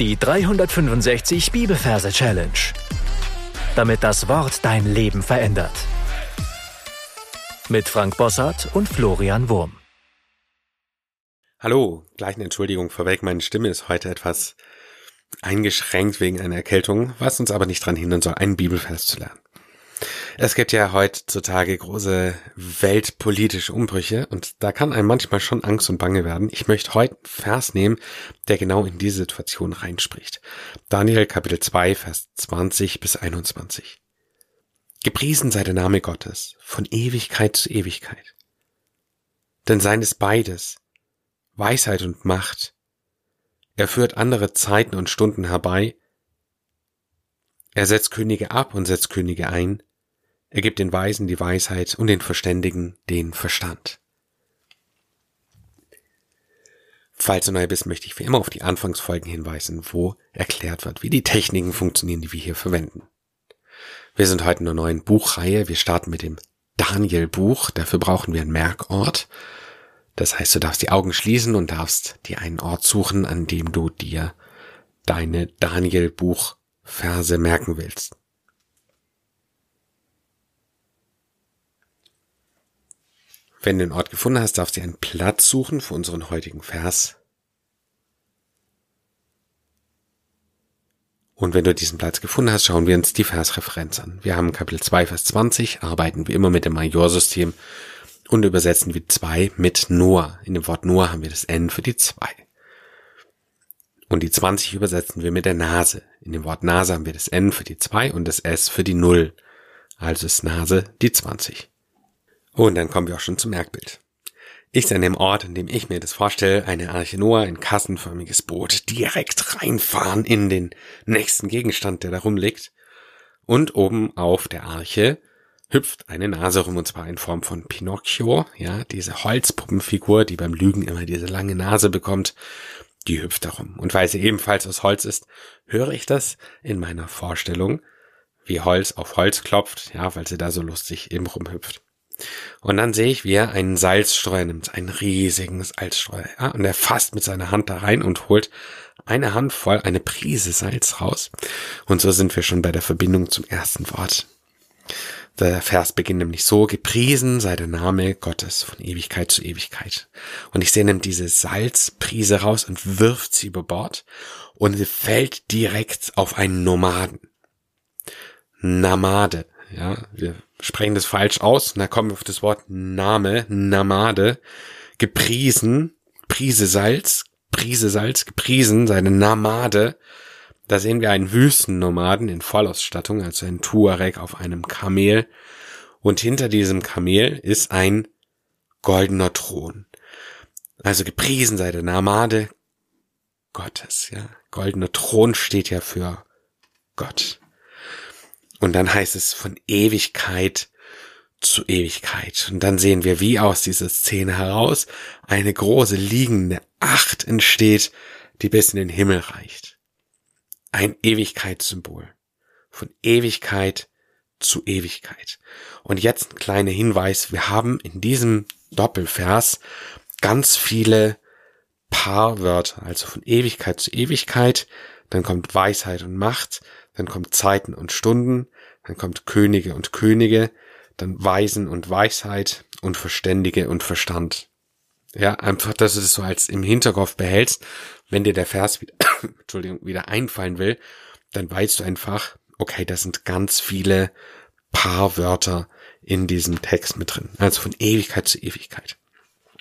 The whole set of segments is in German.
Die 365 Bibelverse Challenge. Damit das Wort dein Leben verändert. Mit Frank Bossart und Florian Wurm. Hallo, gleich eine Entschuldigung vorweg, meine Stimme ist heute etwas eingeschränkt wegen einer Erkältung, was uns aber nicht daran hindern soll, einen Bibelvers zu lernen. Es gibt ja heutzutage große weltpolitische Umbrüche und da kann einem manchmal schon Angst und Bange werden. Ich möchte heute einen Vers nehmen, der genau in diese Situation reinspricht. Daniel Kapitel 2, Vers 20 bis 21. Gepriesen sei der Name Gottes von Ewigkeit zu Ewigkeit. Denn sein ist beides, Weisheit und Macht. Er führt andere Zeiten und Stunden herbei. Er setzt Könige ab und setzt Könige ein. Er gibt den Weisen die Weisheit und den Verständigen den Verstand. Falls du neu bist, möchte ich wie immer auf die Anfangsfolgen hinweisen, wo erklärt wird, wie die Techniken funktionieren, die wir hier verwenden. Wir sind heute in einer neuen Buchreihe. Wir starten mit dem Daniel-Buch. Dafür brauchen wir einen Merkort. Das heißt, du darfst die Augen schließen und darfst dir einen Ort suchen, an dem du dir deine Daniel-Buch-Verse merken willst. Wenn du den Ort gefunden hast, darfst du einen Platz suchen für unseren heutigen Vers. Und wenn du diesen Platz gefunden hast, schauen wir uns die Versreferenz an. Wir haben Kapitel 2, Vers 20, arbeiten wie immer mit dem Majorsystem und übersetzen wir 2 mit Noah. In dem Wort Noah haben wir das N für die 2. Und die 20 übersetzen wir mit der Nase. In dem Wort Nase haben wir das N für die 2 und das S für die 0. Also ist Nase die 20. Und dann kommen wir auch schon zum Merkbild. Ich sehe an dem Ort, an dem ich mir das vorstelle, eine Arche Noah, ein kassenförmiges Boot, direkt reinfahren in den nächsten Gegenstand, der da rumliegt. Und oben auf der Arche hüpft eine Nase rum, und zwar in Form von Pinocchio, ja, diese Holzpuppenfigur, die beim Lügen immer diese lange Nase bekommt, die hüpft darum. Und weil sie ebenfalls aus Holz ist, höre ich das in meiner Vorstellung, wie Holz auf Holz klopft, ja, weil sie da so lustig eben rumhüpft. Und dann sehe ich, wie er einen Salzstreuer nimmt, einen riesigen Salzstreuer, ja, und er fasst mit seiner Hand da rein und holt eine Handvoll, eine Prise Salz raus. Und so sind wir schon bei der Verbindung zum ersten Wort. Der Vers beginnt nämlich so, gepriesen sei der Name Gottes von Ewigkeit zu Ewigkeit. Und ich sehe nimmt diese Salzprise raus und wirft sie über Bord und sie fällt direkt auf einen Nomaden. Namade, ja, wir sprechen das falsch aus. Und da kommen wir auf das Wort Name, Namade, gepriesen, Prise Salz, Prise Salz, gepriesen, seine Namade. Da sehen wir einen Wüstennomaden in Vollausstattung, also ein Tuareg auf einem Kamel. Und hinter diesem Kamel ist ein goldener Thron. Also gepriesen sei der Namade Gottes, ja. Goldener Thron steht ja für Gott. Und dann heißt es von Ewigkeit zu Ewigkeit. Und dann sehen wir, wie aus dieser Szene heraus eine große liegende Acht entsteht, die bis in den Himmel reicht. Ein Ewigkeitssymbol. Von Ewigkeit zu Ewigkeit. Und jetzt ein kleiner Hinweis. Wir haben in diesem Doppelvers ganz viele Paarwörter, also von Ewigkeit zu Ewigkeit. Dann kommt Weisheit und Macht dann kommt Zeiten und Stunden, dann kommt Könige und Könige, dann Weisen und Weisheit und Verständige und Verstand. Ja, einfach, dass du das so als im Hinterkopf behältst, wenn dir der Vers wieder, Entschuldigung, wieder einfallen will, dann weißt du einfach, okay, das sind ganz viele Paarwörter in diesem Text mit drin. Also von Ewigkeit zu Ewigkeit.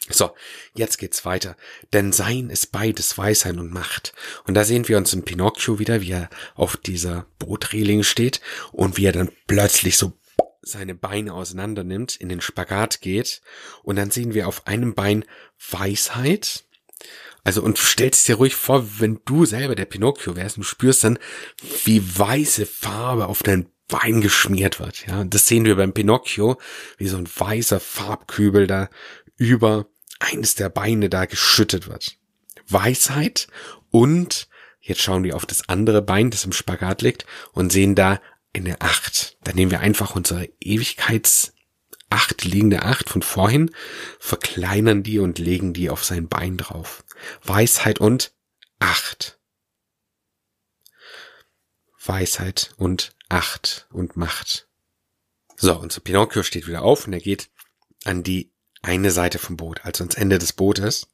So, jetzt geht's weiter. Denn Sein ist beides Weisheit und Macht. Und da sehen wir uns in Pinocchio wieder, wie er auf dieser Bootreling steht und wie er dann plötzlich so seine Beine auseinander nimmt, in den Spagat geht. Und dann sehen wir auf einem Bein Weisheit. Also, und stellst dir ruhig vor, wenn du selber der Pinocchio wärst und spürst dann, wie weiße Farbe auf dein Bein geschmiert wird. Ja, das sehen wir beim Pinocchio, wie so ein weißer Farbkübel da über eines der Beine da geschüttet wird. Weisheit und jetzt schauen wir auf das andere Bein, das im Spagat liegt und sehen da eine Acht. Da nehmen wir einfach unsere Ewigkeits acht liegende Acht von vorhin, verkleinern die und legen die auf sein Bein drauf. Weisheit und Acht. Weisheit und Acht und Macht. So, so Pinocchio steht wieder auf und er geht an die eine Seite vom Boot, also ans Ende des Bootes.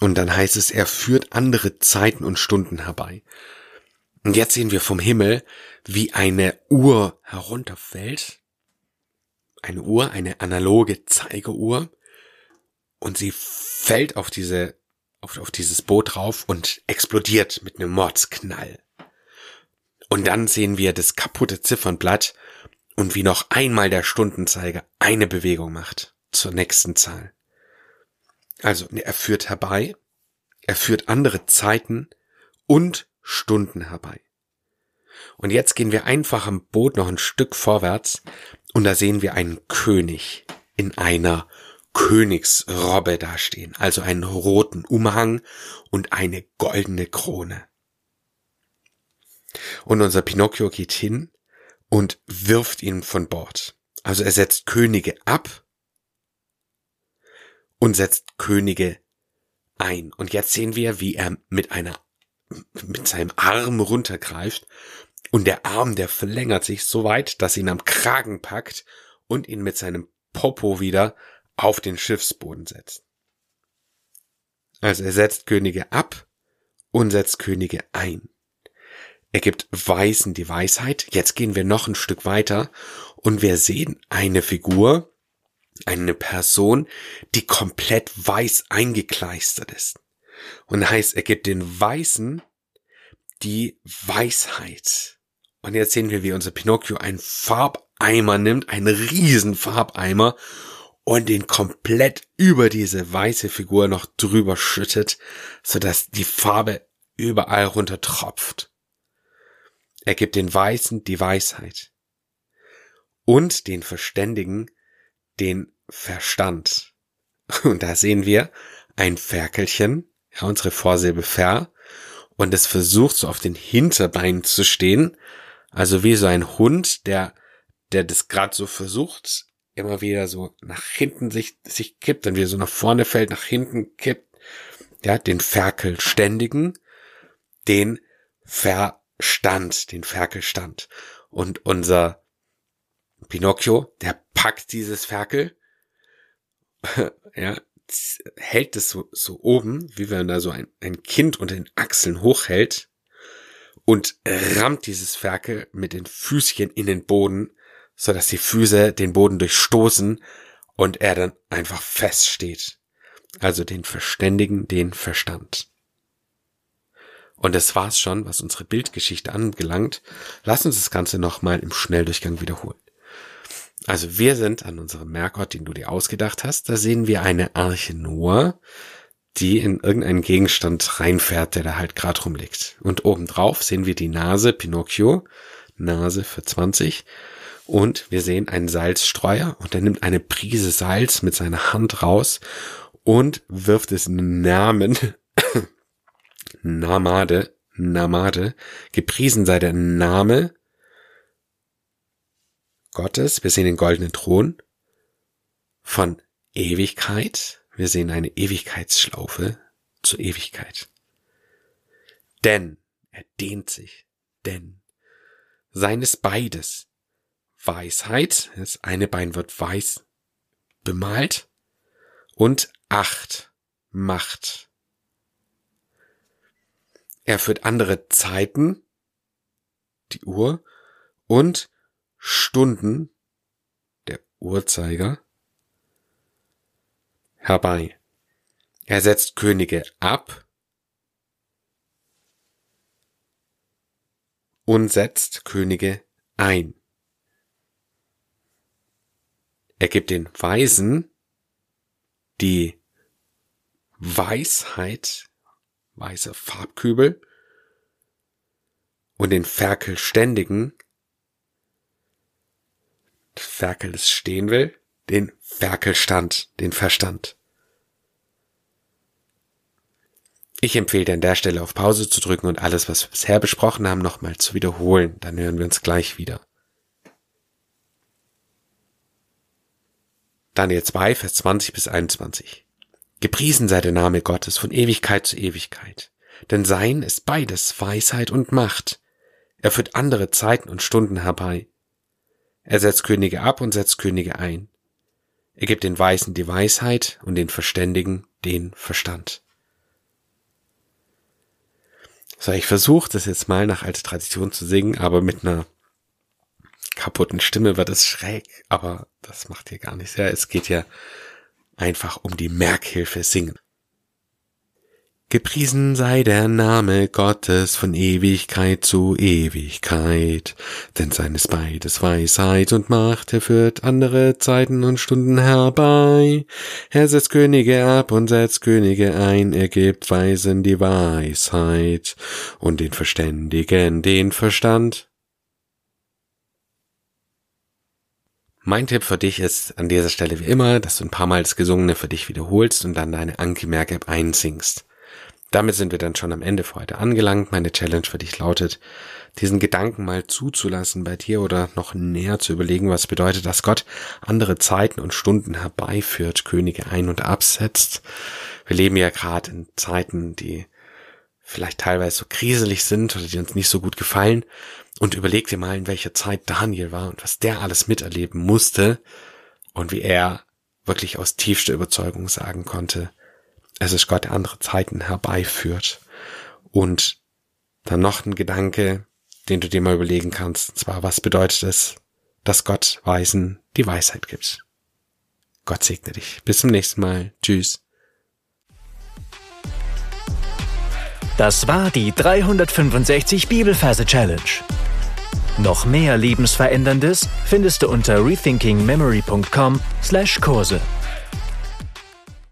Und dann heißt es, er führt andere Zeiten und Stunden herbei. Und jetzt sehen wir vom Himmel, wie eine Uhr herunterfällt. Eine Uhr, eine analoge Zeigeuhr. Und sie fällt auf diese, auf, auf dieses Boot drauf und explodiert mit einem Mordsknall. Und dann sehen wir das kaputte Ziffernblatt und wie noch einmal der Stundenzeiger eine Bewegung macht zur nächsten Zahl. Also er führt herbei, er führt andere Zeiten und Stunden herbei. Und jetzt gehen wir einfach am Boot noch ein Stück vorwärts und da sehen wir einen König in einer Königsrobbe dastehen, also einen roten Umhang und eine goldene Krone. Und unser Pinocchio geht hin und wirft ihn von Bord. Also er setzt Könige ab und setzt Könige ein. Und jetzt sehen wir, wie er mit einer, mit seinem Arm runtergreift und der Arm, der verlängert sich so weit, dass ihn am Kragen packt und ihn mit seinem Popo wieder auf den Schiffsboden setzt. Also er setzt Könige ab und setzt Könige ein. Er gibt Weisen die Weisheit. Jetzt gehen wir noch ein Stück weiter und wir sehen eine Figur, eine Person, die komplett weiß eingekleistert ist. Und heißt, er gibt den Weißen die Weisheit. Und jetzt sehen wir, wie unser Pinocchio einen Farbeimer nimmt, einen riesen Farbeimer und den komplett über diese weiße Figur noch drüber schüttet, sodass die Farbe überall runter tropft. Er gibt den Weißen die Weisheit und den Verständigen den Verstand. Und da sehen wir ein Ferkelchen, ja, unsere Vorsilbe ver, und es versucht so auf den Hinterbeinen zu stehen, also wie so ein Hund, der, der das gerade so versucht, immer wieder so nach hinten sich, sich kippt, dann wieder so nach vorne fällt, nach hinten kippt, ja, den Ferkelständigen, den Verstand, den Ferkelstand. Und unser Pinocchio, der packt dieses Ferkel, ja, hält es so, so oben, wie wenn da so ein, ein Kind unter den Achseln hochhält und rammt dieses Ferkel mit den Füßchen in den Boden, so dass die Füße den Boden durchstoßen und er dann einfach feststeht. Also den Verständigen, den Verstand. Und das war's schon, was unsere Bildgeschichte angelangt. Lass uns das Ganze nochmal im Schnelldurchgang wiederholen. Also wir sind an unserem Merkort, den du dir ausgedacht hast. Da sehen wir eine Arche Noah, die in irgendeinen Gegenstand reinfährt, der da halt gerade rumliegt. Und obendrauf sehen wir die Nase Pinocchio, Nase für 20. Und wir sehen einen Salzstreuer und er nimmt eine Prise Salz mit seiner Hand raus und wirft es in den Namen Namade, Namade, gepriesen sei der Name Gottes. Wir sehen den goldenen Thron von Ewigkeit. Wir sehen eine Ewigkeitsschlaufe zur Ewigkeit. Denn, er dehnt sich, denn, seines beides. Weisheit, das eine Bein wird weiß bemalt und Acht, Macht. Er führt andere Zeiten, die Uhr, und Stunden, der Uhrzeiger, herbei. Er setzt Könige ab und setzt Könige ein. Er gibt den Weisen die Weisheit, weiße Farbkübel und den Ferkelständigen Ferkel es stehen will, den Ferkelstand, den Verstand. Ich empfehle dir an der Stelle auf Pause zu drücken und alles, was wir bisher besprochen haben, nochmal zu wiederholen. Dann hören wir uns gleich wieder. Daniel 2, Vers 20 bis 21. Gepriesen sei der Name Gottes von Ewigkeit zu Ewigkeit. Denn sein ist beides Weisheit und Macht. Er führt andere Zeiten und Stunden herbei. Er setzt Könige ab und setzt Könige ein. Er gibt den Weisen die Weisheit und den Verständigen den Verstand. So, ich versuche das jetzt mal nach alter Tradition zu singen, aber mit einer kaputten Stimme wird es schräg, aber das macht hier gar nichts. Ja, es geht ja einfach um die Merkhilfe singen. Gepriesen sei der Name Gottes von Ewigkeit zu Ewigkeit, denn seines beides Weisheit und Macht, er führt andere Zeiten und Stunden herbei. Er setzt Könige ab und setzt Könige ein, er gibt Weisen die Weisheit und den Verständigen den Verstand. Mein Tipp für dich ist an dieser Stelle wie immer, dass du ein paar Mal das Gesungene für dich wiederholst und dann deine Anki-Merk-App einsingst. Damit sind wir dann schon am Ende für heute angelangt. Meine Challenge für dich lautet, diesen Gedanken mal zuzulassen bei dir oder noch näher zu überlegen, was bedeutet, dass Gott andere Zeiten und Stunden herbeiführt, Könige ein- und absetzt. Wir leben ja gerade in Zeiten, die vielleicht teilweise so kriselig sind oder die uns nicht so gut gefallen. Und überleg dir mal, in welcher Zeit Daniel war und was der alles miterleben musste und wie er wirklich aus tiefster Überzeugung sagen konnte, es ist Gott, der andere Zeiten herbeiführt. Und dann noch ein Gedanke, den du dir mal überlegen kannst, und zwar, was bedeutet es, dass Gott Weisen die Weisheit gibt? Gott segne dich. Bis zum nächsten Mal. Tschüss. Das war die 365 Bibelferse Challenge. Noch mehr Lebensveränderndes findest du unter rethinkingmemory.com/Kurse.